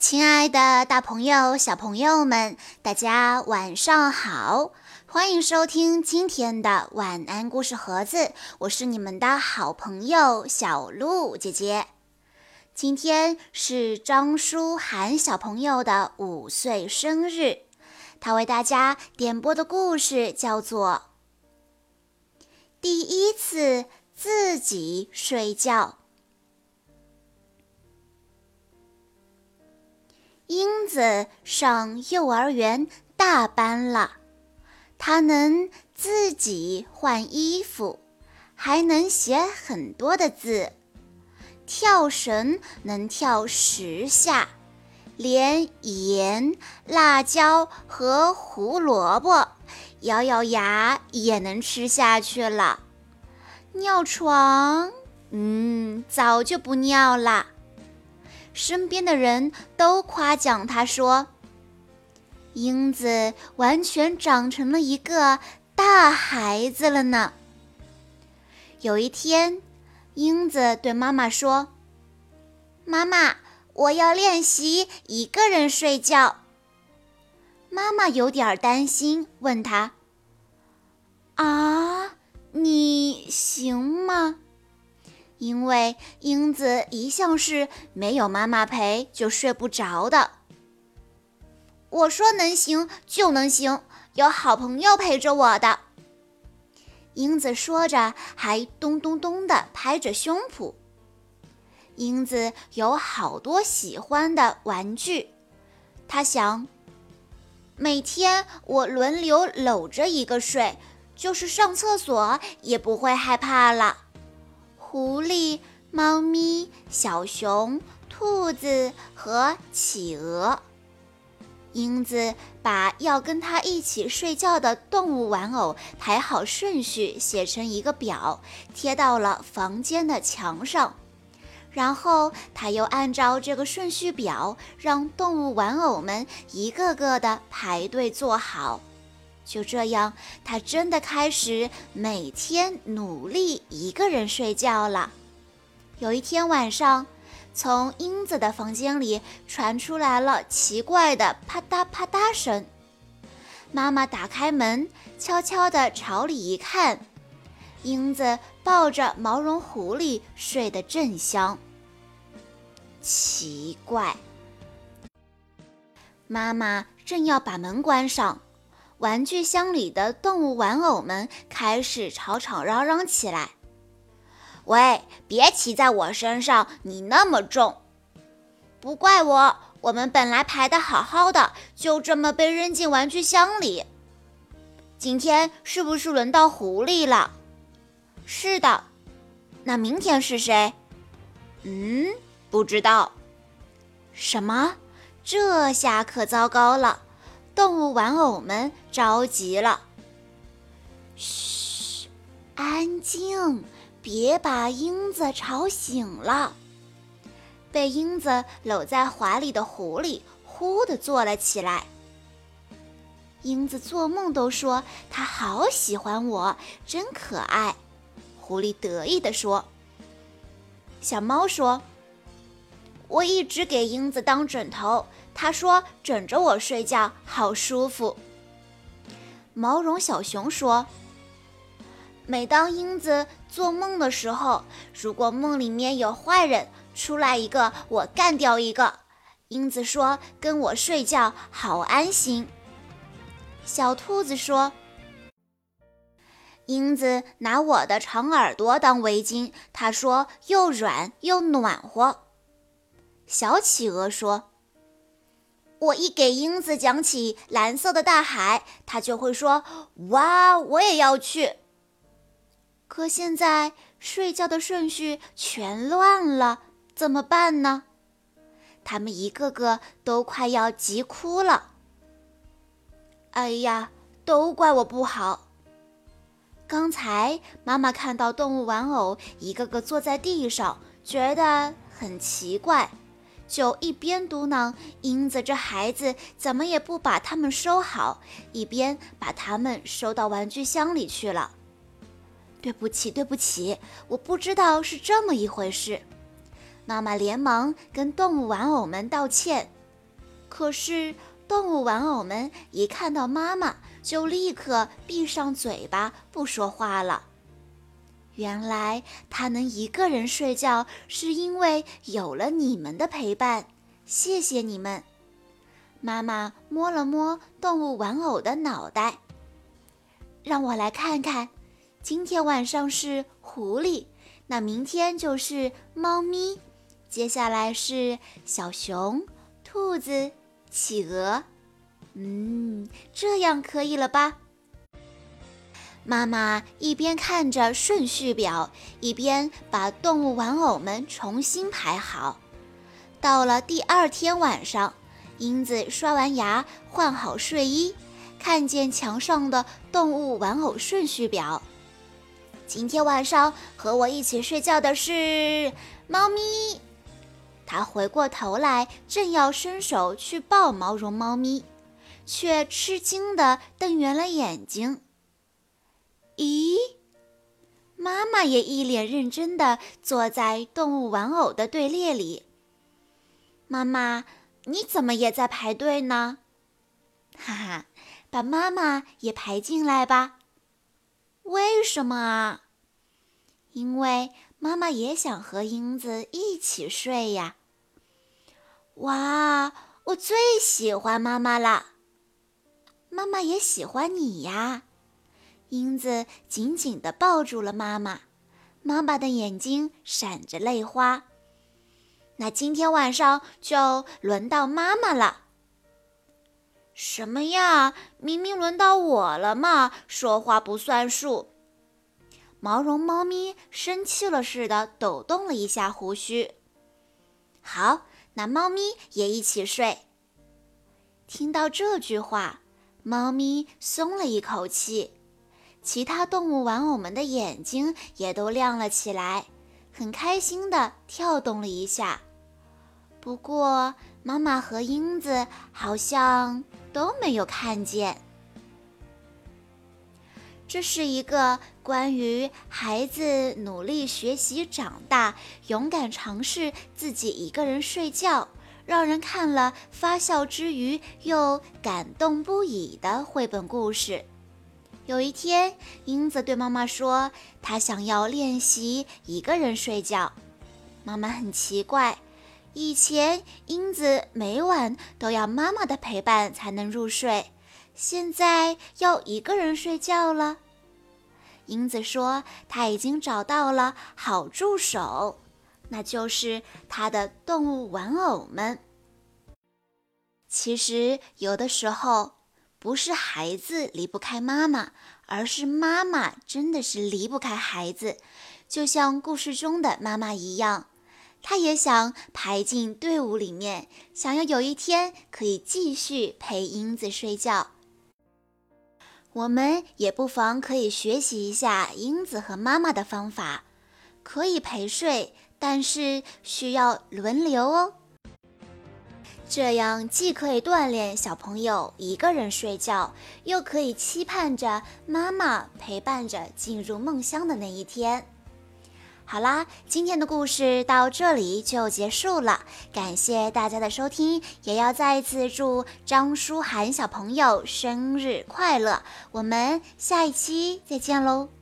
亲爱的，大朋友、小朋友们，大家晚上好！欢迎收听今天的晚安故事盒子，我是你们的好朋友小鹿姐姐。今天是张舒涵小朋友的五岁生日，他为大家点播的故事叫做《第一次自己睡觉》。子上幼儿园大班了，他能自己换衣服，还能写很多的字，跳绳能跳十下，连盐、辣椒和胡萝卜咬咬牙也能吃下去了。尿床，嗯，早就不尿了。身边的人都夸奖他说：“英子完全长成了一个大孩子了呢。”有一天，英子对妈妈说：“妈妈，我要练习一个人睡觉。”妈妈有点担心，问他：“啊，你行吗？”因为英子一向是没有妈妈陪就睡不着的。我说能行就能行，有好朋友陪着我的。英子说着，还咚咚咚地拍着胸脯。英子有好多喜欢的玩具，她想，每天我轮流搂着一个睡，就是上厕所也不会害怕了。狐狸、猫咪、小熊、兔子和企鹅，英子把要跟他一起睡觉的动物玩偶排好顺序，写成一个表，贴到了房间的墙上。然后他又按照这个顺序表，让动物玩偶们一个个的排队坐好。就这样，他真的开始每天努力一个人睡觉了。有一天晚上，从英子的房间里传出来了奇怪的啪嗒啪嗒声。妈妈打开门，悄悄地朝里一看，英子抱着毛绒狐狸睡得正香。奇怪，妈妈正要把门关上。玩具箱里的动物玩偶们开始吵吵嚷嚷起来：“喂，别骑在我身上，你那么重！不怪我，我们本来排的好好的，就这么被扔进玩具箱里。今天是不是轮到狐狸了？是的，那明天是谁？嗯，不知道。什么？这下可糟糕了！”动物玩偶们着急了。嘘，安静，别把英子吵醒了。被英子搂在怀里的狐狸忽地坐了起来。英子做梦都说她好喜欢我，真可爱。狐狸得意地说。小猫说：“我一直给英子当枕头。”他说：“枕着我睡觉好舒服。”毛绒小熊说：“每当英子做梦的时候，如果梦里面有坏人出来一个，我干掉一个。”英子说：“跟我睡觉好安心。”小兔子说：“英子拿我的长耳朵当围巾，他说又软又暖和。”小企鹅说。我一给英子讲起蓝色的大海，他就会说：“哇，我也要去。”可现在睡觉的顺序全乱了，怎么办呢？他们一个个都快要急哭了。哎呀，都怪我不好！刚才妈妈看到动物玩偶一个个坐在地上，觉得很奇怪。就一边嘟囔“英子这孩子怎么也不把它们收好”，一边把它们收到玩具箱里去了。对不起，对不起，我不知道是这么一回事。妈妈连忙跟动物玩偶们道歉。可是动物玩偶们一看到妈妈，就立刻闭上嘴巴不说话了。原来它能一个人睡觉，是因为有了你们的陪伴。谢谢你们。妈妈摸了摸动物玩偶的脑袋，让我来看看。今天晚上是狐狸，那明天就是猫咪，接下来是小熊、兔子、企鹅。嗯，这样可以了吧？妈妈一边看着顺序表，一边把动物玩偶们重新排好。到了第二天晚上，英子刷完牙，换好睡衣，看见墙上的动物玩偶顺序表。今天晚上和我一起睡觉的是猫咪。他回过头来，正要伸手去抱毛绒猫咪，却吃惊地瞪圆了眼睛。咦，妈妈也一脸认真地坐在动物玩偶的队列里。妈妈，你怎么也在排队呢？哈哈，把妈妈也排进来吧。为什么啊？因为妈妈也想和英子一起睡呀。哇，我最喜欢妈妈了。妈妈也喜欢你呀。英子紧紧地抱住了妈妈，妈妈的眼睛闪着泪花。那今天晚上就轮到妈妈了。什么呀？明明轮到我了嘛！说话不算数。毛绒猫咪生气了似的抖动了一下胡须。好，那猫咪也一起睡。听到这句话，猫咪松了一口气，其他动物玩偶们的眼睛也都亮了起来，很开心的跳动了一下。不过，妈妈和英子好像都没有看见。这是一个关于孩子努力学习、长大、勇敢尝试自己一个人睡觉，让人看了发笑之余又感动不已的绘本故事。有一天，英子对妈妈说：“她想要练习一个人睡觉。”妈妈很奇怪，以前英子每晚都要妈妈的陪伴才能入睡。现在要一个人睡觉了。英子说：“她已经找到了好助手，那就是她的动物玩偶们。其实，有的时候不是孩子离不开妈妈，而是妈妈真的是离不开孩子。就像故事中的妈妈一样，她也想排进队伍里面，想要有一天可以继续陪英子睡觉。我们也不妨可以学习一下英子和妈妈的方法，可以陪睡，但是需要轮流哦。这样既可以锻炼小朋友一个人睡觉，又可以期盼着妈妈陪伴着进入梦乡的那一天。好啦，今天的故事到这里就结束了，感谢大家的收听，也要再一次祝张舒涵小朋友生日快乐，我们下一期再见喽。